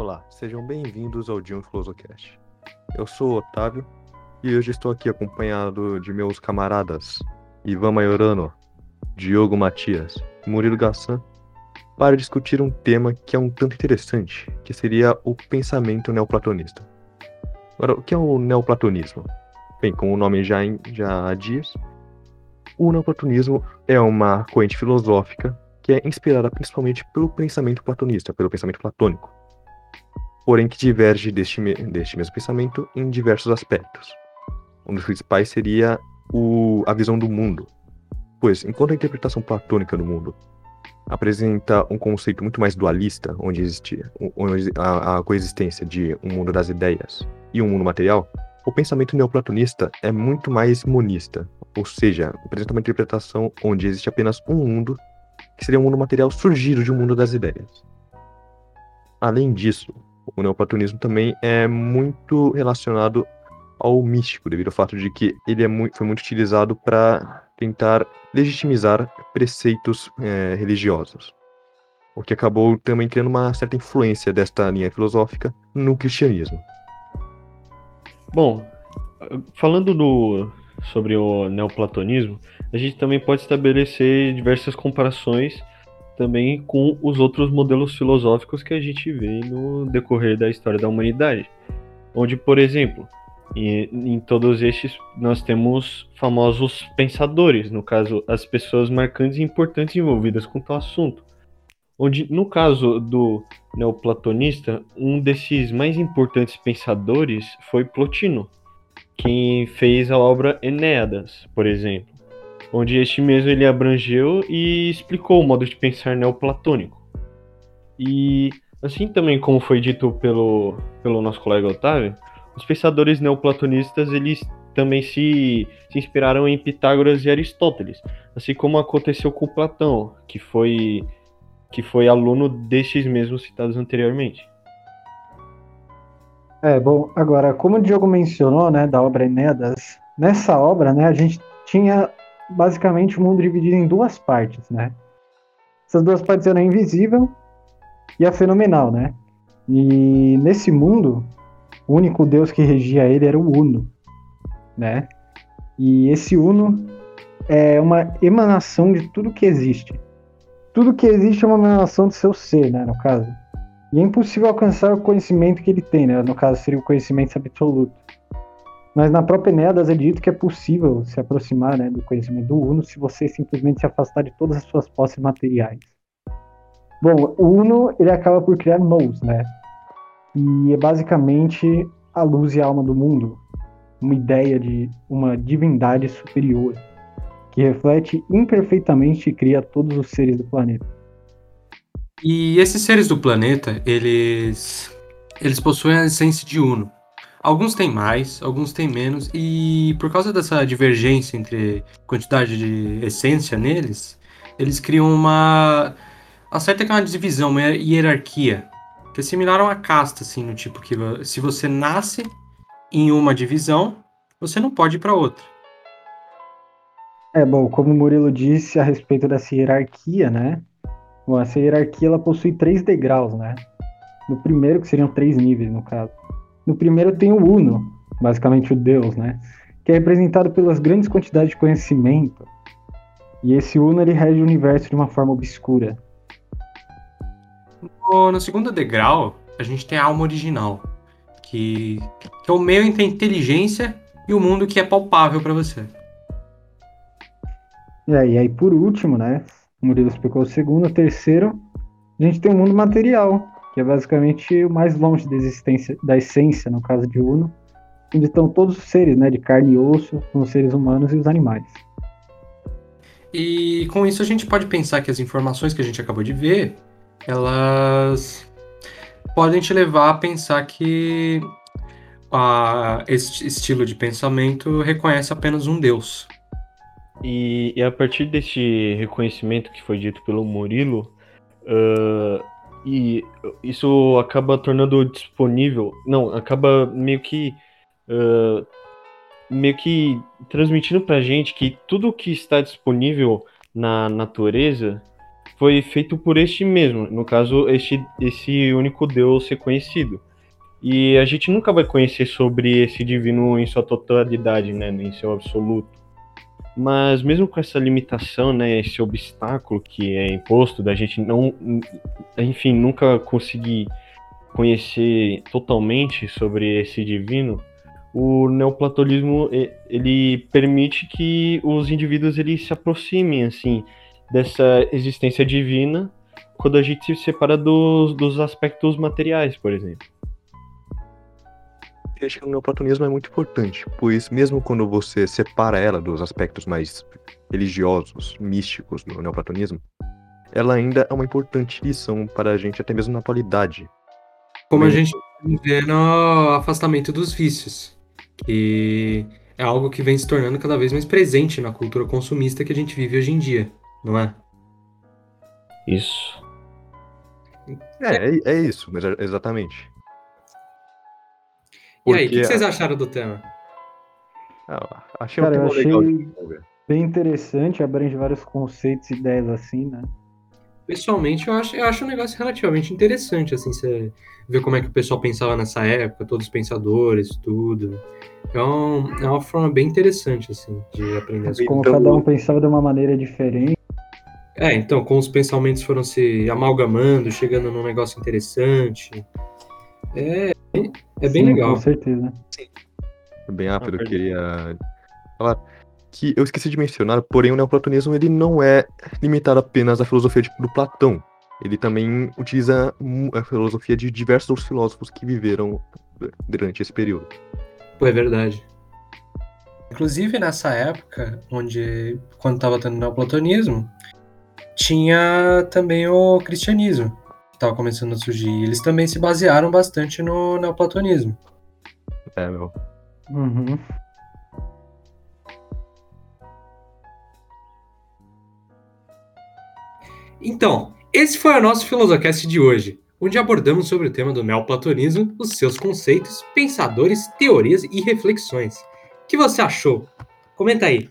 Olá, sejam bem-vindos ao Dion Filosocast. Eu sou o Otávio e hoje estou aqui acompanhado de meus camaradas Ivan Maiorano, Diogo Matias e Murilo Gassan para discutir um tema que é um tanto interessante, que seria o pensamento neoplatonista. Agora, o que é o neoplatonismo? Bem, como o nome já, já diz, o neoplatonismo é uma corrente filosófica que é inspirada principalmente pelo pensamento platonista, pelo pensamento platônico, porém que diverge deste, deste mesmo pensamento em diversos aspectos. Um dos principais seria o, a visão do mundo, pois enquanto a interpretação platônica do mundo apresenta um conceito muito mais dualista, onde existe a, a coexistência de um mundo das ideias e um mundo material, o pensamento neoplatonista é muito mais monista, ou seja, apresenta uma interpretação onde existe apenas um mundo, que seria um mundo material surgido de um mundo das ideias. Além disso, o neoplatonismo também é muito relacionado ao místico, devido ao fato de que ele é muito, foi muito utilizado para tentar legitimizar preceitos é, religiosos, o que acabou também criando uma certa influência desta linha filosófica no cristianismo. Bom, falando no, sobre o neoplatonismo, a gente também pode estabelecer diversas comparações também com os outros modelos filosóficos que a gente vê no decorrer da história da humanidade. Onde, por exemplo, em, em todos estes nós temos famosos pensadores, no caso, as pessoas marcantes e importantes envolvidas com tal assunto. Onde, no caso do neoplatonista, um desses mais importantes pensadores foi Plotino, quem fez a obra Enéadas, por exemplo, onde este mesmo ele abrangeu e explicou o modo de pensar neoplatônico. E assim também como foi dito pelo, pelo nosso colega Otávio, os pensadores neoplatonistas eles também se, se inspiraram em Pitágoras e Aristóteles, assim como aconteceu com Platão, que foi que foi aluno destes mesmos citados anteriormente. É, bom, agora, como o Diogo mencionou, né, da obra Enéas, nessa obra, né, a gente tinha basicamente o mundo dividido em duas partes, né? Essas duas partes eram a invisível e a fenomenal, né? E nesse mundo, o único Deus que regia ele era o Uno, né? E esse Uno é uma emanação de tudo que existe. Tudo que existe é uma emanação do seu ser, né, no caso. E é impossível alcançar o conhecimento que ele tem, né? No caso, seria o conhecimento absoluto. Mas na própria Enéas é dito que é possível se aproximar né, do conhecimento do Uno se você simplesmente se afastar de todas as suas posses materiais. Bom, o Uno ele acaba por criar Nous, né? E é basicamente a luz e a alma do mundo, uma ideia de uma divindade superior que reflete imperfeitamente e cria todos os seres do planeta. E esses seres do planeta, eles eles possuem a essência de Uno. Alguns têm mais, alguns têm menos, e por causa dessa divergência entre quantidade de essência neles, eles criam uma. A certa que é uma divisão, uma hierarquia, que é similar a uma casta, assim, no tipo que se você nasce em uma divisão, você não pode ir para outra. É, bom, como o Murilo disse a respeito dessa hierarquia, né? Bom, essa hierarquia ela possui três degraus, né? No primeiro, que seriam três níveis, no caso. No primeiro tem o Uno, basicamente o Deus, né? Que é representado pelas grandes quantidades de conhecimento. E esse Uno ele rege o universo de uma forma obscura. No, no segundo degrau, a gente tem a alma original, que, que é o meio entre a inteligência e o mundo que é palpável para você. É, e aí, por último, né? O Murilo explicou o segundo. O terceiro, a gente tem o mundo material, que é basicamente o mais longe da existência, da essência, no caso de Uno, onde estão todos os seres, né? De carne e osso, os seres humanos e os animais. E com isso a gente pode pensar que as informações que a gente acabou de ver, elas podem te levar a pensar que a, esse estilo de pensamento reconhece apenas um Deus. E, e, a partir deste reconhecimento que foi dito pelo Murilo, uh, e isso acaba tornando disponível, não, acaba meio que uh, meio que transmitindo pra gente que tudo que está disponível na natureza foi feito por este mesmo, no caso, este, esse único Deus reconhecido. E a gente nunca vai conhecer sobre esse divino em sua totalidade, né, em seu absoluto. Mas mesmo com essa limitação, né, esse obstáculo que é imposto da gente não, enfim, nunca conseguir conhecer totalmente sobre esse divino, o neoplatonismo ele permite que os indivíduos eles se aproximem assim dessa existência divina quando a gente se separa dos, dos aspectos materiais, por exemplo. Acho que o neoplatonismo é muito importante, pois mesmo quando você separa ela dos aspectos mais religiosos, místicos do neoplatonismo, ela ainda é uma importante lição para a gente até mesmo na atualidade. Como a gente vê no afastamento dos vícios, que é algo que vem se tornando cada vez mais presente na cultura consumista que a gente vive hoje em dia, não é? Isso. É, é, é isso, mas é- exatamente. E aí, o que, Porque que vocês acharam do tema? Ah, achei Cara, um eu tema legal achei- desenvolver. Bem interessante, abrange vários conceitos e ideias assim, né? Pessoalmente, eu acho, eu acho um negócio relativamente interessante, assim, você ver como é que o pessoal pensava nessa época, todos os pensadores, tudo. É, um- é uma forma bem interessante, assim, de aprender as Como Então- cada um pensava de uma maneira diferente. É, então, como os pensamentos foram se amalgamando, chegando num negócio interessante. É, é bem Sim, legal. Com certeza. Bem rápido, eu Ah, queria falar que eu esqueci de mencionar, porém o neoplatonismo ele não é limitado apenas à filosofia de- do Platão. Ele também utiliza a filosofia de diversos outros filósofos que viveram durante esse período. Pô, é verdade. Inclusive, nessa época, onde, quando estava tendo o neoplatonismo, tinha também o cristianismo, estava começando a surgir. Eles também se basearam bastante no neoplatonismo. É, meu. Uhum. Então, esse foi o nosso Filosocast de hoje, onde abordamos sobre o tema do neoplatonismo, os seus conceitos, pensadores, teorias e reflexões. O que você achou? Comenta aí.